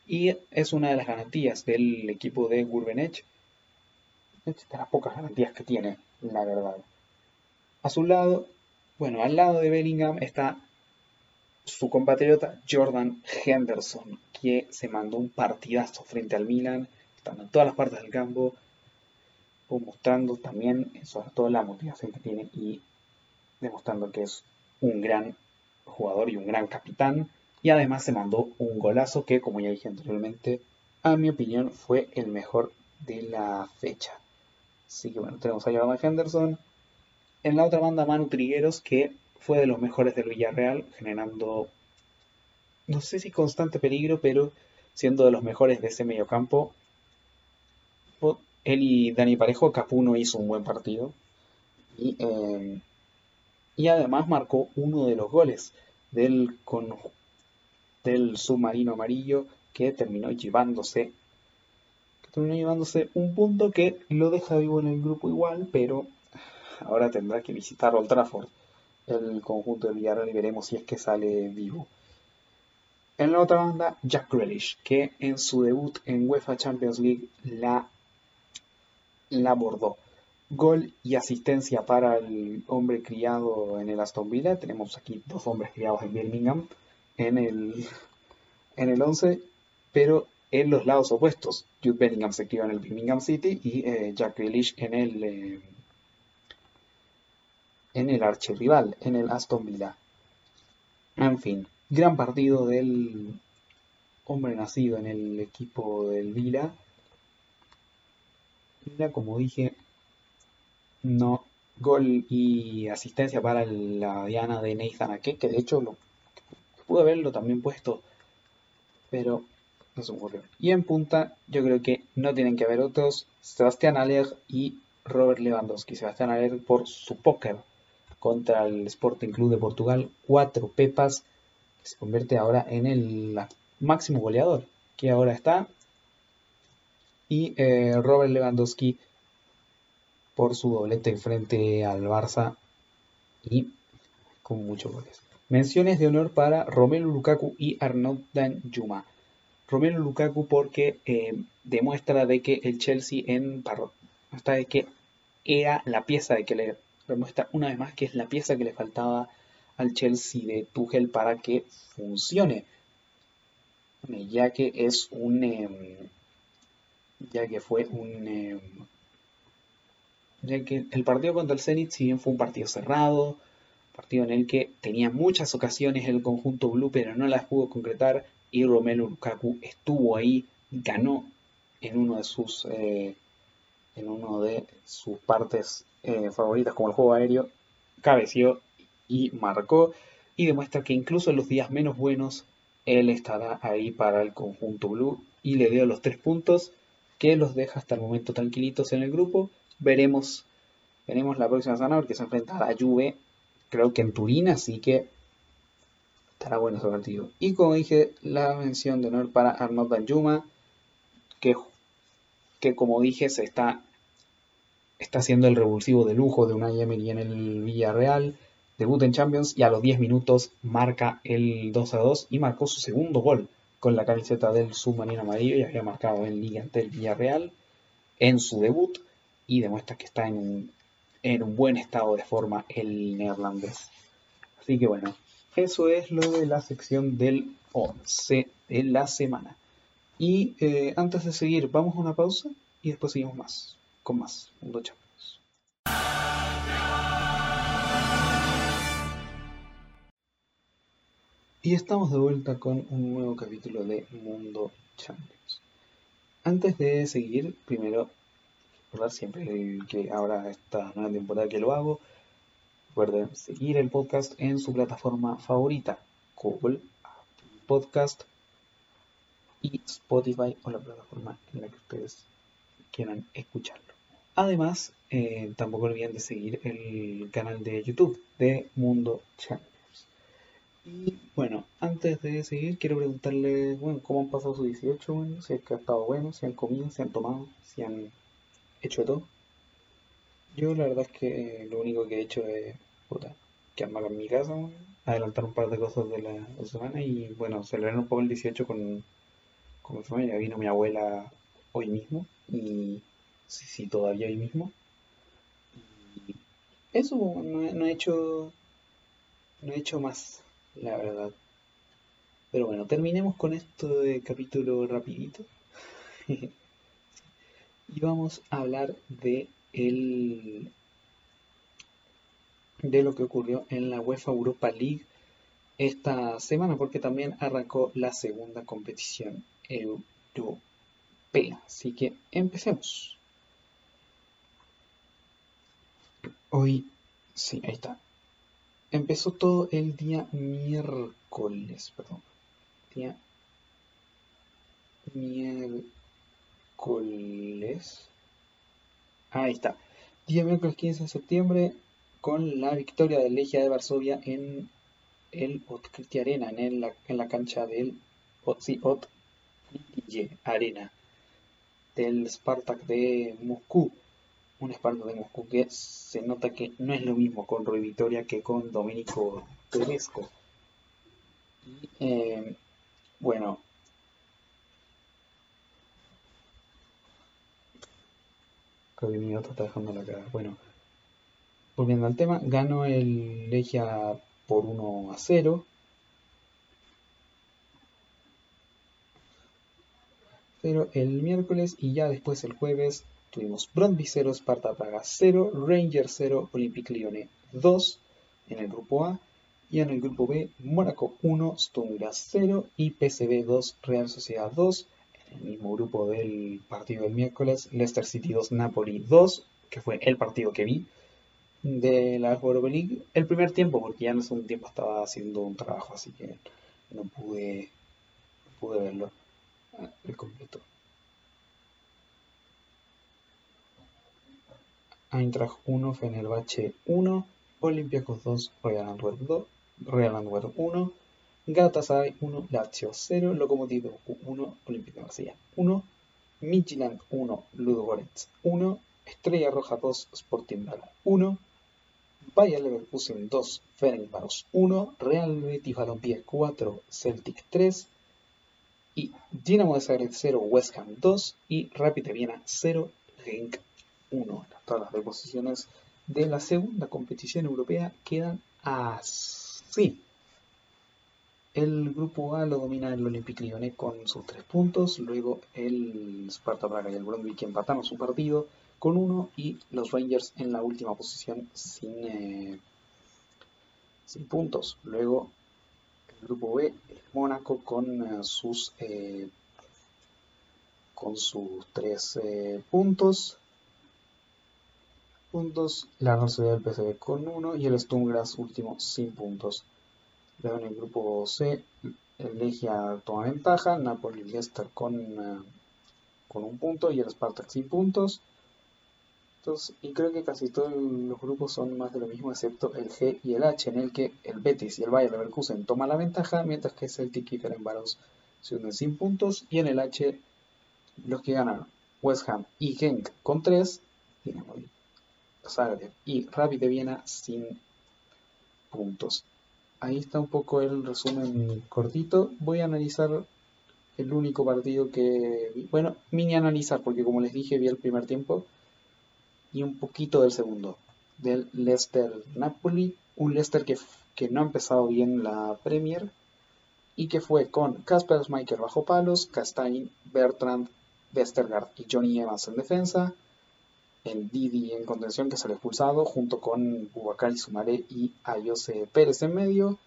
Y es una de las garantías del equipo de Gurbenech de las pocas garantías que tiene, la verdad. A su lado, bueno, al lado de Bellingham está su compatriota Jordan Henderson, que se mandó un partidazo frente al Milan, estando en todas las partes del campo, mostrando también, sobre todo, la motivación que tiene y demostrando que es un gran jugador y un gran capitán. Y además se mandó un golazo que, como ya dije anteriormente, a mi opinión fue el mejor de la fecha. Así que bueno, tenemos a Jordan Henderson. En la otra banda, Manu Trigueros, que fue de los mejores del Villarreal, generando, no sé si constante peligro, pero siendo de los mejores de ese mediocampo. Él y Dani Parejo, Capuno hizo un buen partido. Y, y además marcó uno de los goles del submarino amarillo que terminó llevándose terminó llevándose un punto que lo deja vivo en el grupo igual, pero ahora tendrá que visitar Old Trafford, el conjunto de Villarreal, y veremos si es que sale vivo. En la otra banda, Jack Grealish, que en su debut en UEFA Champions League la, la abordó. Gol y asistencia para el hombre criado en el Aston Villa. Tenemos aquí dos hombres criados en Birmingham en el, en el 11, pero en los lados opuestos. Jude Bellingham se crió en el Birmingham City y eh, Jack Grealish en el, eh, en el archirrival, en el Aston Villa. En fin, gran partido del hombre nacido en el equipo del Villa. Villa, como dije, no gol y asistencia para la Diana de Nathan Ake, que de hecho lo, pudo haberlo también puesto, pero Y en punta, yo creo que no tienen que haber otros. Sebastián Aller y Robert Lewandowski. Sebastián Aller por su póker contra el Sporting Club de Portugal. Cuatro pepas. Que se convierte ahora en el máximo goleador. Que ahora está. Y eh, Robert Lewandowski por su doblete frente al Barça. Y con muchos goles. Menciones de honor para Romelu Lukaku y Arnaud Danjuma. Romelu Lukaku porque eh, demuestra de que el Chelsea en hasta de que era la pieza de que le demuestra una vez más que es la pieza que le faltaba al Chelsea de Tuchel para que funcione. Ya que es un em, ya que fue un em, ya que el partido contra el Zenit si bien fue un partido cerrado partido en el que tenía muchas ocasiones el conjunto blue, pero no las pudo concretar y Romelu Lukaku estuvo ahí, ganó en uno de sus, eh, en uno de sus partes eh, favoritas como el juego aéreo, cabeció y marcó y demuestra que incluso en los días menos buenos él estará ahí para el conjunto blue y le dio los tres puntos que los deja hasta el momento tranquilitos en el grupo. Veremos, veremos la próxima semana que se enfrenta a la Juve, creo que en Turín, así que estará bueno ese partido. Y como dije, la mención de honor para Arnaud Danjuma, que, que como dije se está, está haciendo el revulsivo de lujo de una Emery en el Villarreal debut en Champions y a los 10 minutos marca el 2 a 2 y marcó su segundo gol con la camiseta del submarino amarillo y había marcado en Liga ante el Villarreal en su debut y demuestra que está en un, en un buen estado de forma el neerlandés. Así que bueno, eso es lo de la sección del 11 de la semana. Y eh, antes de seguir, vamos a una pausa y después seguimos más, con más Mundo Champions. Y estamos de vuelta con un nuevo capítulo de Mundo Champions. Antes de seguir, primero, recordar siempre que ahora esta nueva temporada que lo hago, recuerden seguir el podcast en su plataforma favorita, Google, Podcast y Spotify o la plataforma en la que ustedes quieran escucharlo. Además, eh, tampoco olviden de seguir el canal de YouTube de Mundo Champions. Y bueno, antes de seguir, quiero preguntarle, bueno, cómo han pasado su 18, bueno, si es ha estado bueno, si han comido, si han tomado, si han hecho todo. Yo la verdad es que lo único que he hecho es, puta, quedarme mi casa, adelantar un par de cosas de la, semana y bueno, celebrar un poco el 18 con, con mi familia. Vino mi abuela hoy mismo y sí, sí, todavía hoy mismo. Y eso, no, no he hecho, no he hecho más la verdad. Pero bueno, terminemos con esto de capítulo rapidito. (laughs) y vamos a hablar de el de lo que ocurrió en la UEFA Europa League esta semana porque también arrancó la segunda competición europea. Así que empecemos. Hoy, sí, ahí está empezó todo el día miércoles, perdón. Día miércoles. Ahí está. Día miércoles 15 de septiembre con la victoria del Legia de Varsovia en el Otkriti Arena, en, la, cancha del sí, Arena del Spartak de Moscú un Esparto de Moscú que se nota que no es lo mismo con Roy Vitoria que con Domenico Tedesco. Y eh, bueno, que mi otro está dejando la cara. Bueno, volviendo al tema, ganó el Legia por 1 a 0. Pero el miércoles y ya después el jueves Tuvimos Brondby 0, Sparta Praga 0, Rangers 0, Olympique Lyonnais 2 en el grupo A. Y en el grupo B, Mónaco 1, Sturm 0 y PSV 2, Real Sociedad 2. El mismo grupo del partido del miércoles, Leicester City 2, Napoli 2, que fue el partido que vi de la Europa League. El primer tiempo, porque ya en el segundo tiempo estaba haciendo un trabajo, así que no pude, no pude verlo el completo. Eintracht 1, Fenerbahce 1, Olympiacos 2, Real Antwerp 2, Real Antwerp 1, Galatasaray 1, Lazio 0, Lokomotiv 1, Olympique de Marsella 1, Midtjylland 1, Ludogorets 1, Estrella Roja 2, Sporting Braga 1, Bayer Leverkusen 2, Ferencváros 1, Real Betis Balompié 4, Celtic 3 y Dinamo de Zagreb 0, West Ham 2 y Rapid de Viena 0, Genk 1. Todas las reposiciones de la segunda competición europea quedan así. El grupo A lo domina el Olympique Lyonnais con sus tres puntos. Luego el Sparta Praga y el Brøndby que empataron su partido con uno. Y los Rangers en la última posición sin, eh, puntos. Luego el grupo B, el Mónaco con eh, sus eh, con sus tres puntos. Puntos, la Sociedad del PSV con uno y el Sturm último sin puntos. Luego en el grupo C, el Legia toma ventaja, Napoli y Leicester con, con un punto y el Spartak sin puntos y creo que casi todos los grupos son más de lo mismo, excepto el G y el H, en el que el Betis y el Bayer Leverkusen toman la ventaja, mientras que Celtic y Ferencváros se unen sin puntos, y en el H los que ganan West Ham y Genk con 3, Zagreb y Rapid de Viena sin puntos. Ahí está un poco el resumen cortito. Voy a analizar el único partido que... Bueno, mini analizar, porque como les dije, vi el primer tiempo y un poquito del segundo, del Leicester Napoli, un Leicester que, que no ha empezado bien la Premier y que fue con Casper Schmeichel bajo palos, Castain, Bertrand, Westergaard y Johnny Evans en defensa, el Didi en contención que sale expulsado junto con Bubakari Sumaré y Ayose Pérez en medio,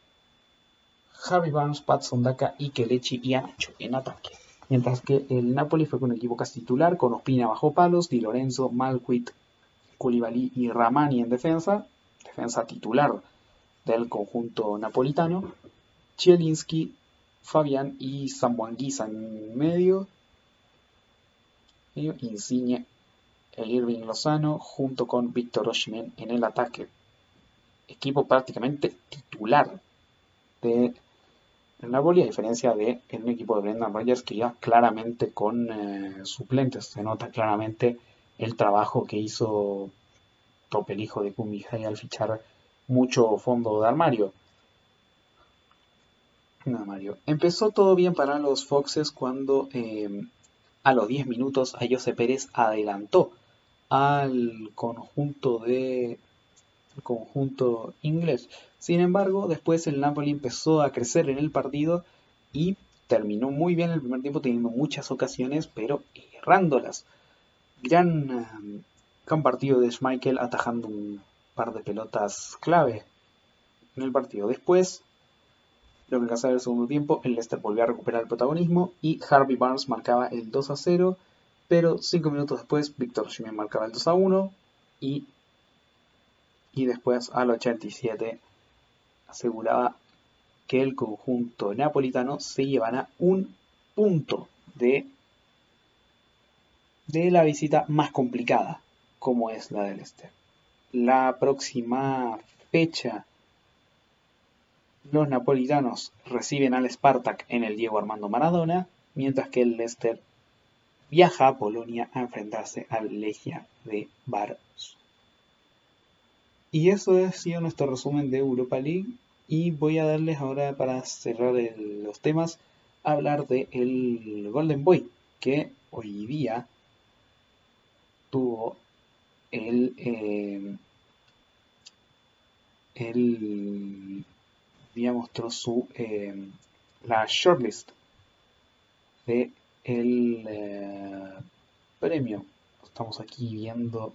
Harry Barnes, Patson Daka y Kelechi y Anacho en ataque. Mientras que el Napoli fue con un equipo titular, con Ospina bajo palos, Di Lorenzo, Malquit, Koulibaly y Ramani en defensa, defensa titular del conjunto napolitano, Chielinski, Fabián y Zambuanguisa en medio, Insigne Irving Lozano junto con Víctor Osimhen en el ataque. Equipo prácticamente titular de Napoli, a diferencia de un equipo de Brendan Rodgers que ya claramente con eh, suplentes. Se nota claramente el trabajo que hizo Top, el hijo de Kumihai, al fichar mucho fondo de armario. armario. Empezó todo bien para los Foxes cuando eh, a los 10 minutos Ayose Pérez adelantó al conjunto de conjunto inglés. Sin embargo, después el Napoli empezó a crecer en el partido y terminó muy bien el primer tiempo teniendo muchas ocasiones, pero errándolas gran, eh, gran partido de Schmeichel atajando un par de pelotas clave en el partido. Después, lo que pasaba el segundo tiempo, el Leicester volvió a recuperar el protagonismo y Harvey Barnes marcaba el 2 a 0, pero 5 minutos después Víctor Schmidt marcaba el 2 a 1 y, y después al 87 aseguraba que el conjunto napolitano se llevará un punto de de la visita más complicada, como es la del Leicester. La próxima fecha, los napolitanos reciben al Spartak en el Diego Armando Maradona, mientras que el Leicester viaja a Polonia a enfrentarse al Legia de Varsovia. Y eso ha sido nuestro resumen de Europa League. Y voy a darles ahora, para cerrar los temas, a hablar del Golden Boy, que hoy día tuvo el, eh, el día mostró su eh, la shortlist de el eh, premio. Estamos aquí viendo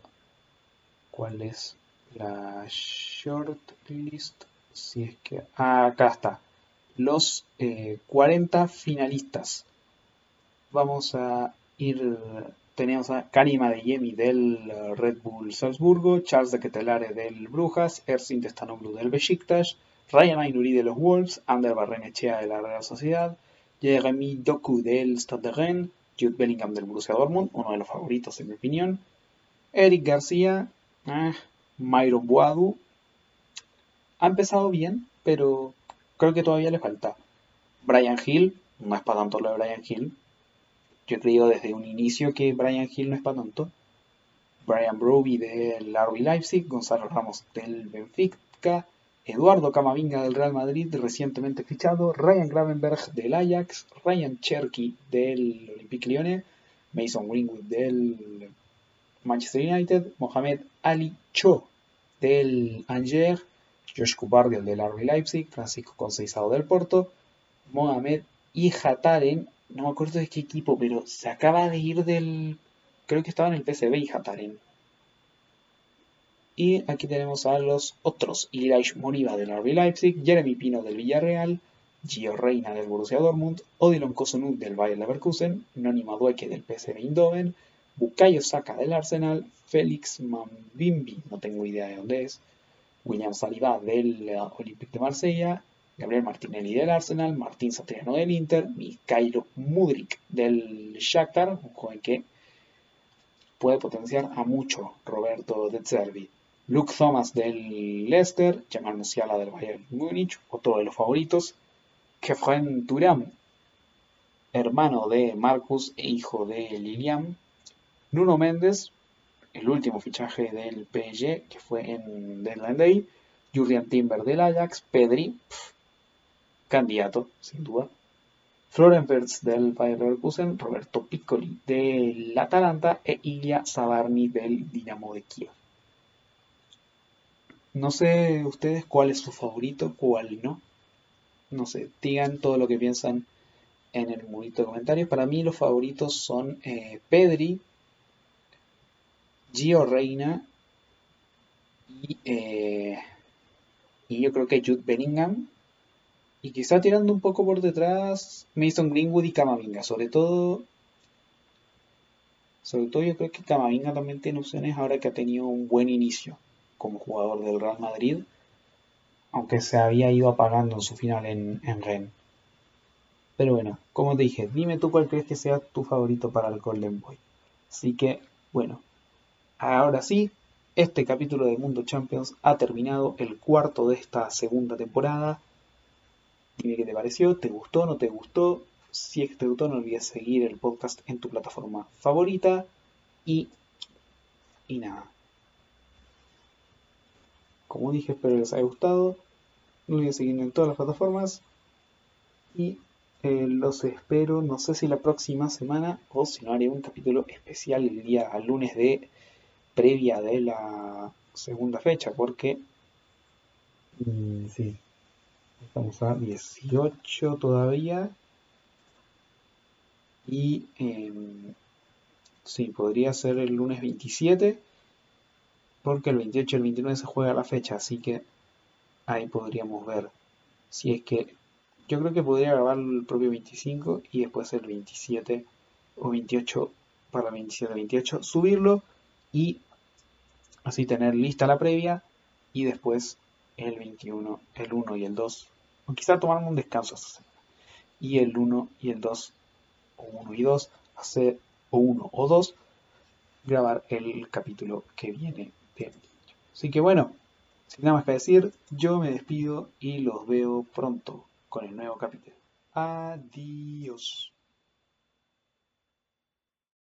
cuál es la shortlist si es que ah, acá está. Los 40 finalistas. Vamos a ir tenemos a Karima de Yemi del eh, Red Bull Salzburgo, Charles de Ketelare del Brujas, Ersin Testanoglu del Besiktas, Ryan Aynuri de los Wolves, Ander Barrenechea de la Real Sociedad, Jeremy Doku del Stade de Rennes, Jude Bellingham del Borussia Dortmund, uno de los favoritos en mi opinión, Eric García, eh, Boadu, ha empezado bien, pero creo que todavía le falta. Brian Hill, no es para tanto lo de Brian Hill, yo he creído desde un inicio que Brian Hill no es para tonto. Brian Broby del RB Leipzig, Gonzalo Ramos del Benfica, Eduardo Camavinga del Real Madrid, recientemente fichado, Ryan Gravenberg del Ajax, Ryan Cherky del Olympique Lyonnais, Mason Greenwood del Manchester United, Mohamed Ali Cho del Angers, Josh Kubardial del RB Leipzig, Francisco Conceizado del Porto, Mohamed Ihataren no me acuerdo de qué equipo, pero se acaba de ir del. Creo que estaba en el PCB y Hataren. Y aquí tenemos a los otros. Ilaish Moriba del RB Leipzig, Jeremy Pino del Villarreal, Gio Reina del Borussia Dortmund, Odilon Kosunu del Bayer Leverkusen, Noni Madueke del PSV Eindhoven, Bukayo Saka del Arsenal, Félix Mambimbi, no tengo idea de dónde es, William Saliba del eh, Olympique de Marsella, Gabriel Martinelli del Arsenal, Martín Satriano del Inter, Mikhailo Mudrik del Shakhtar, un joven que puede potenciar a mucho Roberto De Zerbi. Luke Thomas del Leicester, Jamal Musiala del Bayern Múnich, otro de los favoritos. Kefren Turam, hermano de Marcus e hijo de Lilian. Nuno Méndez, el último fichaje del PSG, que fue en Deadline Day. Julian Timber del Ajax, Pedri, candidato, sin duda. Florian Wirtz del Bayern Leverkusen, Roberto Piccoli del Atalanta e Ilya Savarni del Dinamo de Kiev. No sé ustedes cuál es su favorito, cuál no. No sé, digan todo lo que piensan en el murito de comentarios. Para mí los favoritos son eh, Pedri, Gio Reina y, eh, y yo creo que Jude Bellingham. Y quizá tirando un poco por detrás Mason Greenwood y Camavinga. Sobre todo, sobre todo yo creo que Camavinga también tiene opciones ahora que ha tenido un buen inicio como jugador del Real Madrid, aunque se había ido apagando en su final en, en Rennes. Pero bueno, como te dije, dime tú cuál crees que sea tu favorito para el Golden Boy. Así que, bueno, ahora sí, este capítulo de Mundo Champions ha terminado, el cuarto de esta segunda temporada. Dime qué te pareció, ¿te gustó, no te gustó? Si es que te gustó, no olvides seguir el podcast en tu plataforma favorita. Y, y nada, como dije, espero les haya gustado. No olviden seguirme en todas las plataformas. Y eh, los espero, no sé si la próxima semana o si no haré un capítulo especial el día lunes de previa de la segunda fecha, porque mm, sí, estamos a 18 todavía. Y eh, sí, podría ser el lunes 27 porque el 28 y el 29 se juega la fecha, así que ahí podríamos ver. Si es que yo creo que podría grabar el propio 25 y después el 27 o 28 para el 27 28 subirlo y así tener lista la previa y después el 21, el 1 y el 2 o quizá tomarme un descanso esta semana y el 1 y el 2 o 1 y 2 hacer o 1 o 2 grabar el capítulo que viene Así que bueno, sin nada más que decir, yo me despido y los veo pronto con el nuevo capítulo. Adiós.